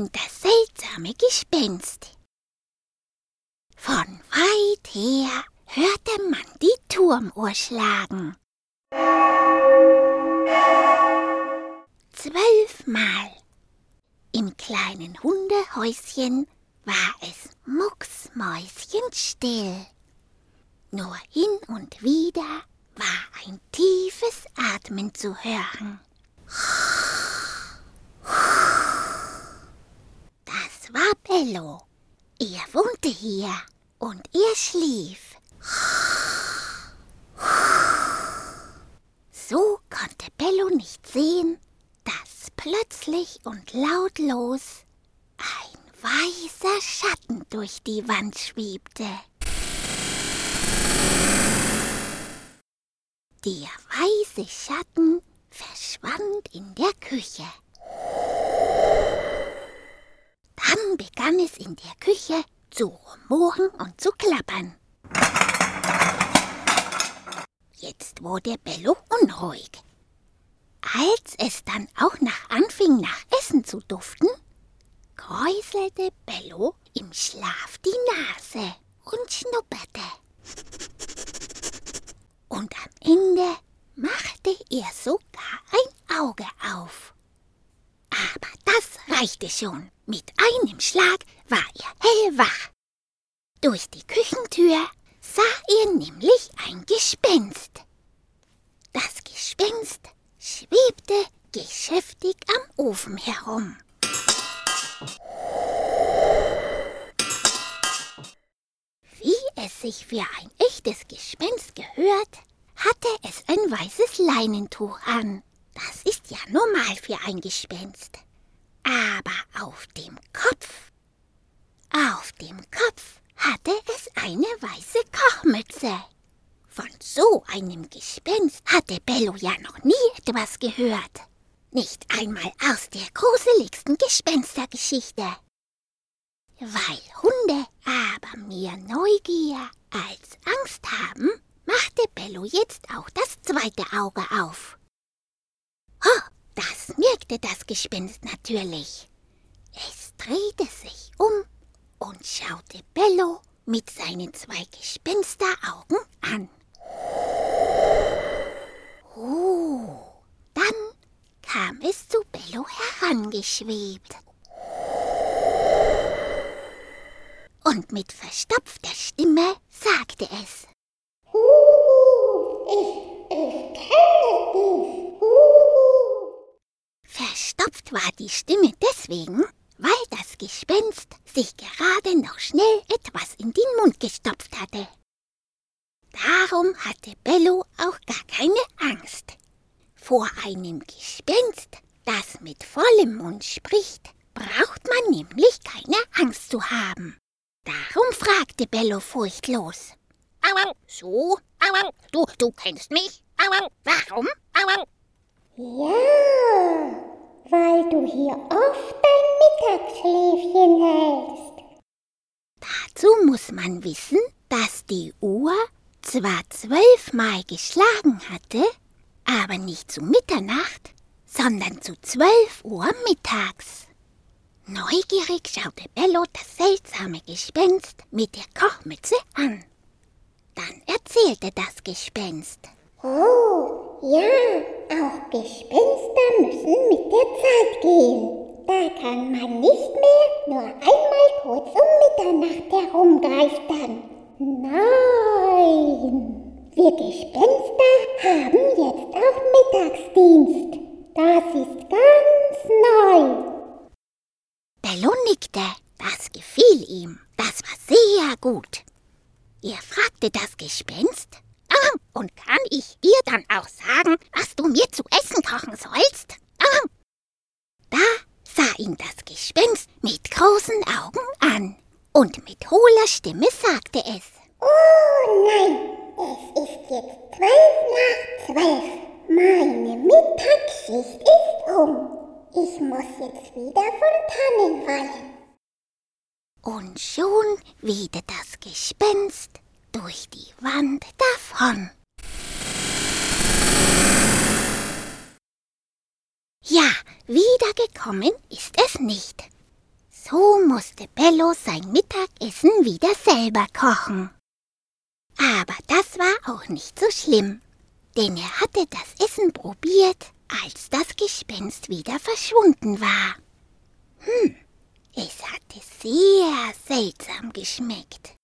und das seltsame Gespenst. Von weit her hörte man die Turmuhr schlagen. Zwölfmal. Im kleinen Hundehäuschen war es mucksmäuschenstill. Nur hin und wieder war ein tiefes Atmen zu hören. Bello. Er wohnte hier und er schlief. So konnte Bello nicht sehen, dass plötzlich und lautlos ein weißer Schatten durch die Wand schwebte. Der weiße Schatten verschwand in der Küche. Dann begann es in der Küche zu rumoren und zu klappern. Jetzt wurde Bello unruhig. Als es dann auch noch anfing, nach Essen zu duften, kräuselte Bello im Schlaf die Nase und schnupperte. Und am Ende machte er sogar ein Auge auf. Aber das reichte schon. Mit einem Schlag war er hellwach. Durch die Küchentür sah er nämlich ein Gespenst. Das Gespenst schwebte geschäftig am Ofen herum. Wie es sich für ein echtes Gespenst gehört, hatte es ein weißes Leinentuch an. Das ist ja normal für ein Gespenst. Aber auf dem Kopf, auf dem Kopf hatte es eine weiße Kochmütze. Von so einem Gespenst hatte Bello ja noch nie etwas gehört. Nicht einmal aus der gruseligsten Gespenstergeschichte. Weil Hunde aber mehr Neugier als Angst haben, machte Bello jetzt auch das zweite Auge auf. Oh, das merkte das Gespenst natürlich. Es drehte sich um und schaute Bello mit seinen zwei Gespensteraugen an. Oh, dann kam es zu Bello herangeschwebt. Und mit verstopfter Stimme sagte es. Verstopft war die Stimme deswegen, weil das Gespenst sich gerade noch schnell etwas in den Mund gestopft hatte. Darum hatte Bello auch gar keine Angst. Vor einem Gespenst, das mit vollem Mund spricht, braucht man nämlich keine Angst zu haben. Darum fragte Bello furchtlos. Au, au, so, au, au, du, du kennst mich? Au, au, warum? Au, au. Ja, weil du hier oft dein Mittagsschläfchen hältst. Dazu muss man wissen, dass die Uhr zwar zwölfmal geschlagen hatte, aber nicht zu Mitternacht, sondern zu zwölf Uhr mittags. Neugierig schaute Bello das seltsame Gespenst mit der Kochmütze an. Dann erzählte das Gespenst. Oh, ja, auch Gespenster müssen mit der Zeit gehen. Da kann man nicht mehr nur einmal kurz um Mitternacht herumgeistern. Nein, wir Gespenster haben jetzt auch Mittagsdienst. Das ist ganz neu. Bello nickte. Das gefiel ihm. Das war sehr gut. Er fragte das Gespenst. Ah, und kann ich dir dann auch sagen, was du mir zu essen kochen sollst? Ah. Da sah ihn das Gespenst mit großen Augen an. Und mit hohler Stimme sagte es. Oh nein, es ist jetzt zwölf nach zwölf. Meine Mittagsschicht ist um. Ich muss jetzt wieder von Tannen fallen. Und schon wehte das Gespenst durch die Wand davon. Ja, wiedergekommen ist es nicht. So musste Bello sein Mittagessen wieder selber kochen. Aber das war auch nicht so schlimm, denn er hatte das Essen probiert, als das Gespenst wieder verschwunden war. Hm, es hatte sehr seltsam geschmeckt.